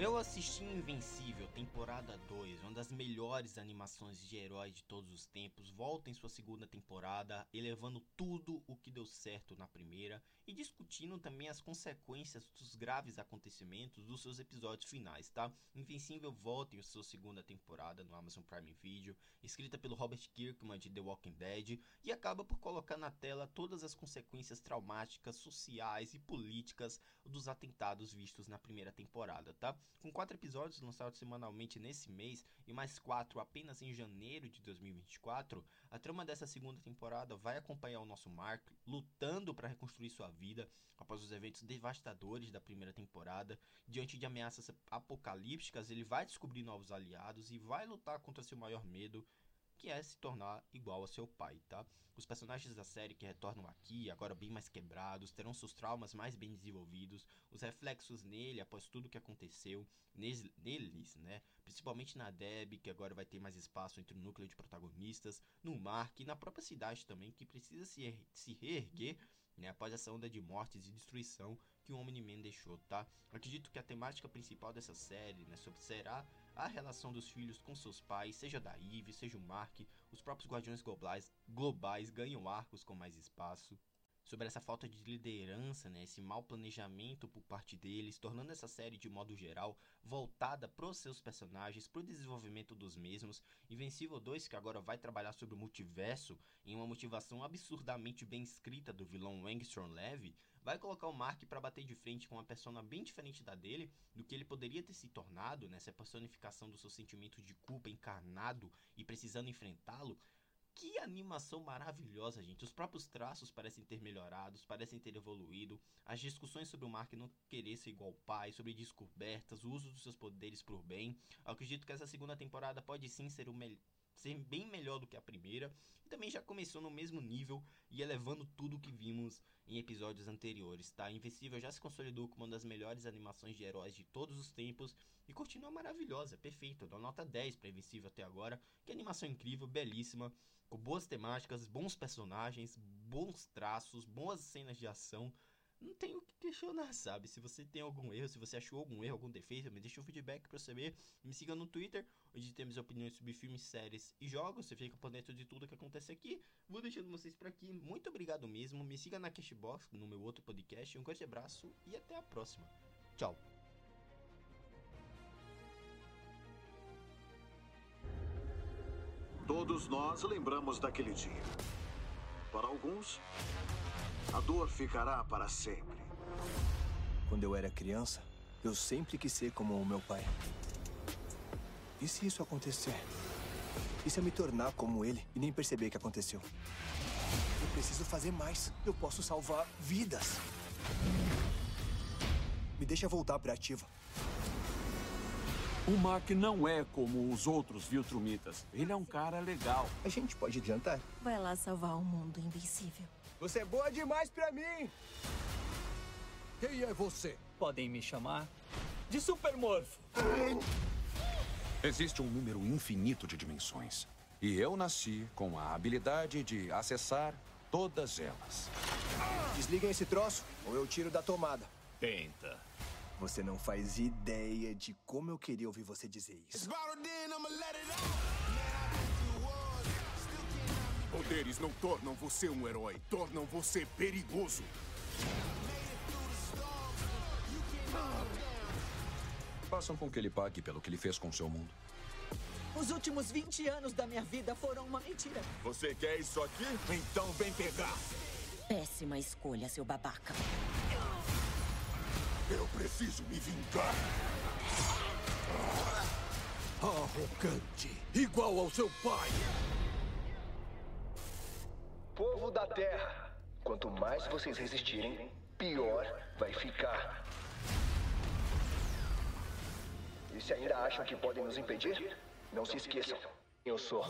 Eu assisti Invencível, temporada 2, uma das melhores animações de heróis de todos os tempos, volta em sua segunda temporada, elevando tudo o que deu certo na primeira e discutindo também as consequências dos graves acontecimentos dos seus episódios finais, tá? Invencível volta em sua segunda temporada no Amazon Prime Video, escrita pelo Robert Kirkman de The Walking Dead, e acaba por colocar na tela todas as consequências traumáticas, sociais e políticas dos atentados vistos na primeira temporada, tá? Com quatro episódios lançados semanalmente nesse mês e mais quatro apenas em janeiro de 2024, a trama dessa segunda temporada vai acompanhar o nosso Mark lutando para reconstruir sua vida após os eventos devastadores da primeira temporada. Diante de ameaças apocalípticas, ele vai descobrir novos aliados e vai lutar contra seu maior medo, que é se tornar igual a seu pai, tá? Os personagens da série que retornam aqui, agora bem mais quebrados, terão seus traumas mais bem desenvolvidos, os reflexos nele após tudo que aconteceu neles, né? Principalmente na Deb, que agora vai ter mais espaço entre o núcleo de protagonistas, no Mark e na própria cidade também, que precisa se, se reerguer né, após essa onda de mortes e destruição que o Omni-Man deixou, tá? Acredito que a temática principal dessa série, né, será a relação dos filhos com seus pais, seja da Eve, seja o Mark, os próprios Guardiões Globais, globais ganham arcos com mais espaço sobre essa falta de liderança, né, esse mau planejamento por parte deles, tornando essa série de modo geral voltada para os seus personagens, para o desenvolvimento dos mesmos. Invencível 2, que agora vai trabalhar sobre o multiverso em uma motivação absurdamente bem escrita do vilão Wangstrom Levy, vai colocar o Mark para bater de frente com uma persona bem diferente da dele, do que ele poderia ter se tornado, nessa né, personificação do seu sentimento de culpa encarnado e precisando enfrentá-lo, que animação maravilhosa, gente. Os próprios traços parecem ter melhorados, parecem ter evoluído. As discussões sobre o Mark não querer ser igual ao pai, sobre descobertas, o uso dos seus poderes por bem. Eu acredito que essa segunda temporada pode sim ser o ser bem melhor do que a primeira e também já começou no mesmo nível e elevando tudo que vimos em episódios anteriores, tá? Invencível já se consolidou como uma das melhores animações de heróis de todos os tempos e continua maravilhosa, perfeita. Dou nota 10 para Invencível até agora, que animação incrível, belíssima, com boas temáticas, bons personagens, bons traços, boas cenas de ação não tem o que questionar, sabe? Se você tem algum erro, se você achou algum erro, algum defeito, me deixa um feedback pra saber. Me siga no Twitter, onde temos opiniões sobre filmes, séries e jogos. Você fica por dentro de tudo que acontece aqui. Vou deixando vocês por aqui. Muito obrigado mesmo. Me siga na Cashbox, no meu outro podcast. Um grande abraço e até a próxima. Tchau. Todos nós lembramos daquele dia. Para alguns, a dor ficará para sempre. Quando eu era criança, eu sempre quis ser como o meu pai. E se isso acontecer? E se eu me tornar como ele e nem perceber que aconteceu? Eu preciso fazer mais. Eu posso salvar vidas. Me deixa voltar para ativa. O Mark não é como os outros Viltrumitas. Ele é um cara legal. A gente pode adiantar. Vai lá salvar o mundo invencível. Você é boa demais pra mim! Quem é você? Podem me chamar de Supermorfo. Existe um número infinito de dimensões. E eu nasci com a habilidade de acessar todas elas. Desliguem esse troço ou eu tiro da tomada. Tenta. Você não faz ideia de como eu queria ouvir você dizer isso. Poderes não tornam você um herói, tornam você perigoso. Façam com que ele pague pelo que ele fez com seu mundo. Os últimos 20 anos da minha vida foram uma mentira. Você quer isso aqui? Então vem pegar. Péssima escolha, seu babaca. Eu preciso me vingar. Arrogante, igual ao seu pai. Povo da Terra, quanto mais vocês resistirem, pior vai ficar. E se ainda acham que podem nos impedir, não se esqueçam, eu sou